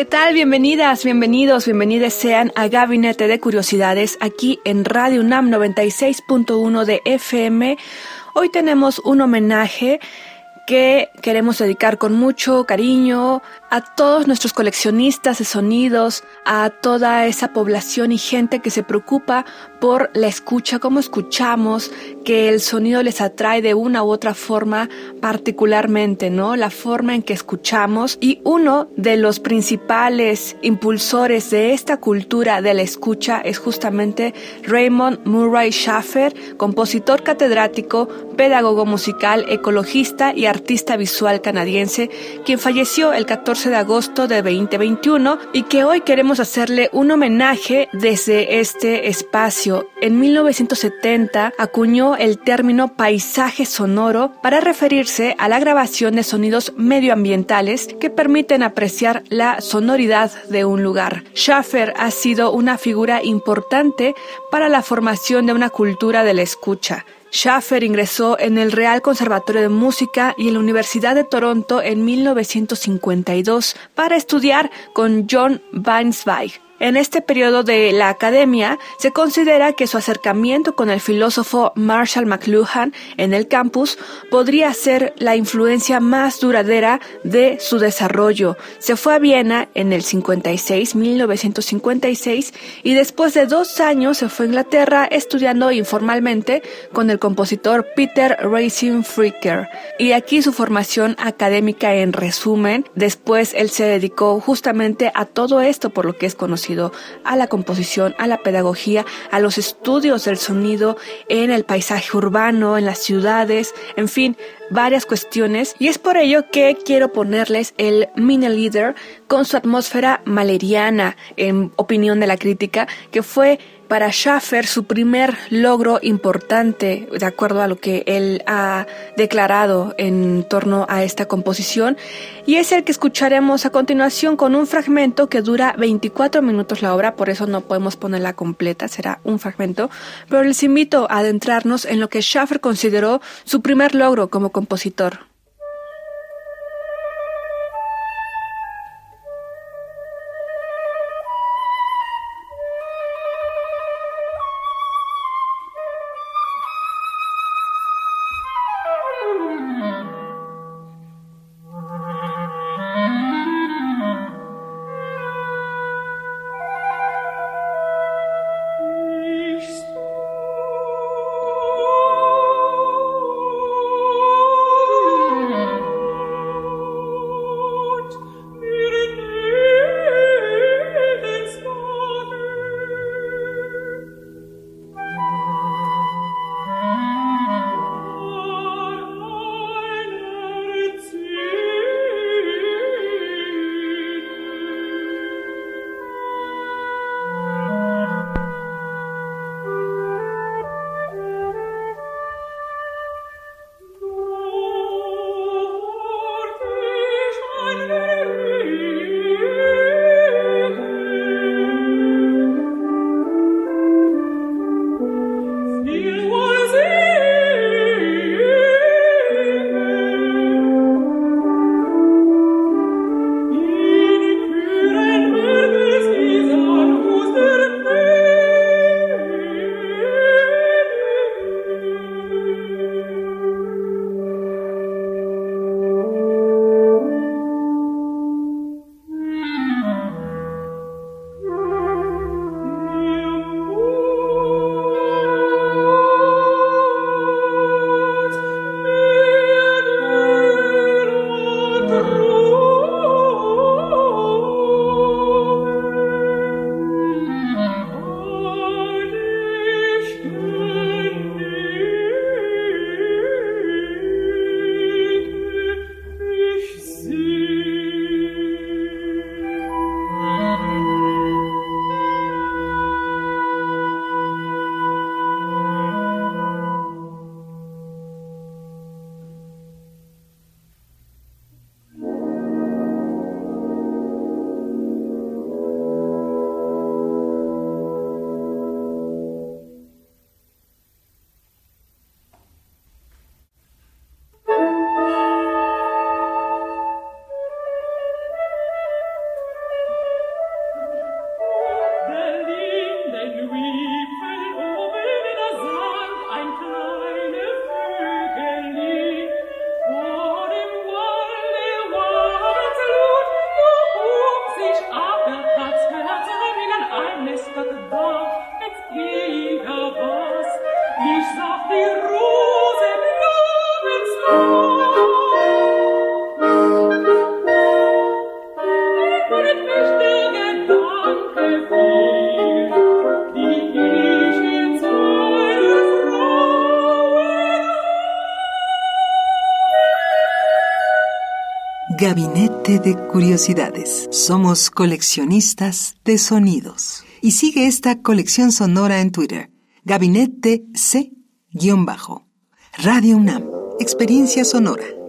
¿Qué tal? Bienvenidas, bienvenidos, bienvenidas sean a Gabinete de Curiosidades aquí en Radio UNAM 96.1 de FM. Hoy tenemos un homenaje que queremos dedicar con mucho cariño a todos nuestros coleccionistas de sonidos, a toda esa población y gente que se preocupa por la escucha, cómo escuchamos, que el sonido les atrae de una u otra forma particularmente, ¿no? La forma en que escuchamos y uno de los principales impulsores de esta cultura de la escucha es justamente Raymond Murray Schaffer, compositor catedrático, pedagogo musical, ecologista y artista visual canadiense, quien falleció el 14 de agosto de 2021 y que hoy queremos hacerle un homenaje desde este espacio. En 1970 acuñó el término paisaje sonoro para referirse a la grabación de sonidos medioambientales que permiten apreciar la sonoridad de un lugar. Schaffer ha sido una figura importante para la formación de una cultura de la escucha. Schaffer ingresó en el Real Conservatorio de Música y en la Universidad de Toronto en 1952 para estudiar con John Weinsweig. En este periodo de la academia se considera que su acercamiento con el filósofo Marshall McLuhan en el campus podría ser la influencia más duradera de su desarrollo. Se fue a Viena en el 56, 1956, y después de dos años se fue a Inglaterra estudiando informalmente con el compositor Peter Racing Fricker. Y aquí su formación académica en resumen. Después él se dedicó justamente a todo esto por lo que es conocido a la composición, a la pedagogía, a los estudios del sonido en el paisaje urbano, en las ciudades, en fin, varias cuestiones y es por ello que quiero ponerles el Mini Leader con su atmósfera maleriana, en opinión de la crítica, que fue para Schaffer su primer logro importante, de acuerdo a lo que él ha declarado en torno a esta composición, y es el que escucharemos a continuación con un fragmento que dura 24 minutos la obra, por eso no podemos ponerla completa, será un fragmento, pero les invito a adentrarnos en lo que Schaffer consideró su primer logro como compositor. Oh Gabinete de Curiosidades. Somos coleccionistas de sonidos. Y sigue esta colección sonora en Twitter. Gabinete C-Bajo. Radio UNAM. Experiencia sonora.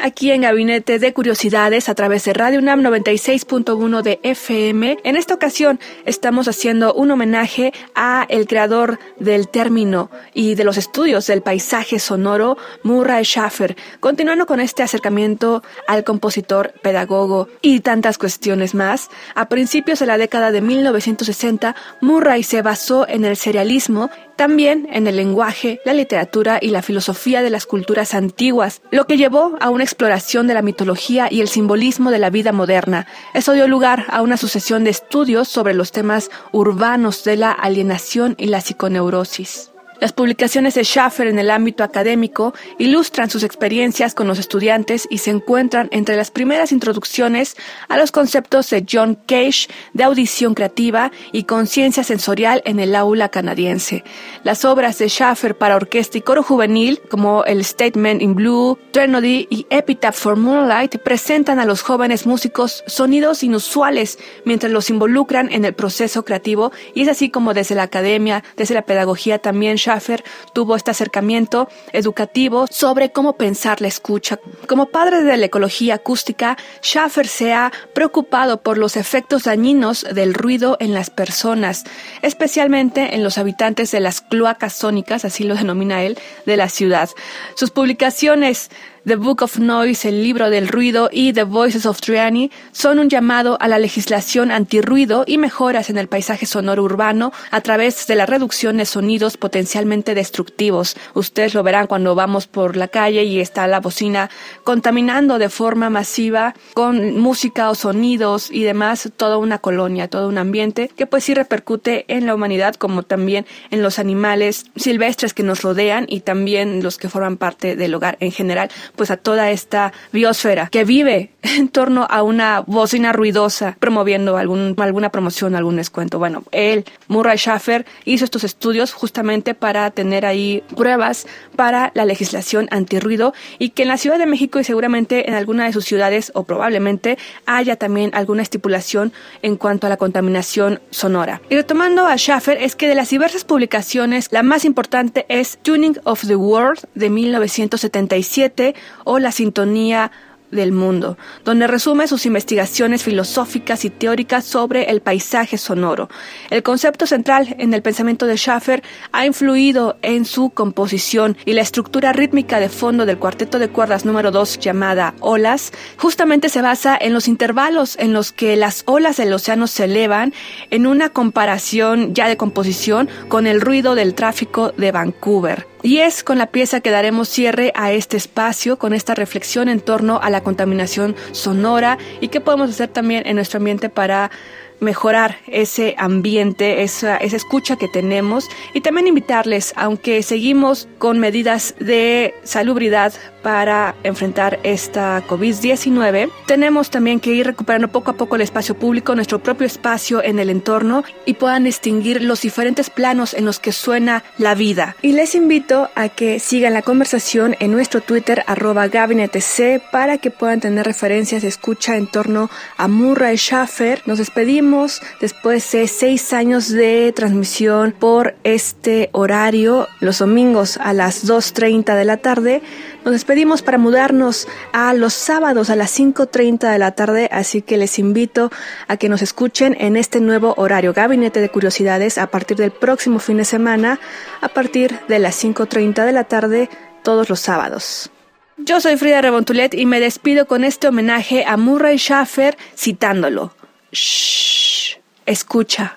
Aquí en Gabinete de Curiosidades a través de Radio UNAM 96.1 de FM. En esta ocasión estamos haciendo un homenaje a el creador del término y de los estudios del paisaje sonoro, Murray Schaffer, continuando con este acercamiento al compositor, pedagogo y tantas cuestiones más. A principios de la década de 1960, Murray se basó en el serialismo también en el lenguaje, la literatura y la filosofía de las culturas antiguas, lo que llevó a una exploración de la mitología y el simbolismo de la vida moderna. Eso dio lugar a una sucesión de estudios sobre los temas urbanos de la alienación y la psiconeurosis. Las publicaciones de Schaffer en el ámbito académico ilustran sus experiencias con los estudiantes y se encuentran entre las primeras introducciones a los conceptos de John Cage de audición creativa y conciencia sensorial en el aula canadiense. Las obras de Schaffer para orquesta y coro juvenil, como el Statement in Blue, Trinity y Epitaph for Moonlight, presentan a los jóvenes músicos sonidos inusuales mientras los involucran en el proceso creativo y es así como desde la academia, desde la pedagogía también Schaffer tuvo este acercamiento educativo sobre cómo pensar la escucha. Como padre de la ecología acústica, Schaffer se ha preocupado por los efectos dañinos del ruido en las personas, especialmente en los habitantes de las cloacas sónicas, así lo denomina él, de la ciudad. Sus publicaciones The Book of Noise, el libro del ruido y The Voices of Triani son un llamado a la legislación antirruido y mejoras en el paisaje sonoro urbano a través de la reducción de sonidos potencialmente destructivos. Ustedes lo verán cuando vamos por la calle y está la bocina contaminando de forma masiva con música o sonidos y demás toda una colonia, todo un ambiente que pues sí repercute en la humanidad como también en los animales silvestres que nos rodean y también los que forman parte del hogar en general pues a toda esta biosfera que vive en torno a una bocina ruidosa promoviendo algún, alguna promoción, algún descuento. Bueno, él, Murray Schaffer, hizo estos estudios justamente para tener ahí pruebas para la legislación antirruido y que en la Ciudad de México y seguramente en alguna de sus ciudades o probablemente haya también alguna estipulación en cuanto a la contaminación sonora. Y retomando a Schaffer, es que de las diversas publicaciones, la más importante es Tuning of the World de 1977 o la sintonía del mundo, donde resume sus investigaciones filosóficas y teóricas sobre el paisaje sonoro. El concepto central en el pensamiento de Schaffer ha influido en su composición y la estructura rítmica de fondo del cuarteto de cuerdas número 2 llamada olas, justamente se basa en los intervalos en los que las olas del océano se elevan en una comparación ya de composición con el ruido del tráfico de Vancouver. Y es con la pieza que daremos cierre a este espacio, con esta reflexión en torno a la contaminación sonora y qué podemos hacer también en nuestro ambiente para mejorar ese ambiente, esa, esa escucha que tenemos y también invitarles, aunque seguimos con medidas de salubridad para enfrentar esta COVID-19, tenemos también que ir recuperando poco a poco el espacio público, nuestro propio espacio en el entorno y puedan distinguir los diferentes planos en los que suena la vida. Y les invito a que sigan la conversación en nuestro Twitter arroba gabinetec para que puedan tener referencias de escucha en torno a Murray Schaffer. Nos despedimos después de seis años de transmisión por este horario, los domingos a las 2.30 de la tarde. Nos despedimos para mudarnos a los sábados a las 5.30 de la tarde, así que les invito a que nos escuchen en este nuevo horario Gabinete de Curiosidades a partir del próximo fin de semana, a partir de las 5.30 de la tarde, todos los sábados. Yo soy Frida Rebontulet y me despido con este homenaje a Murray Schaffer citándolo. Shh, escucha.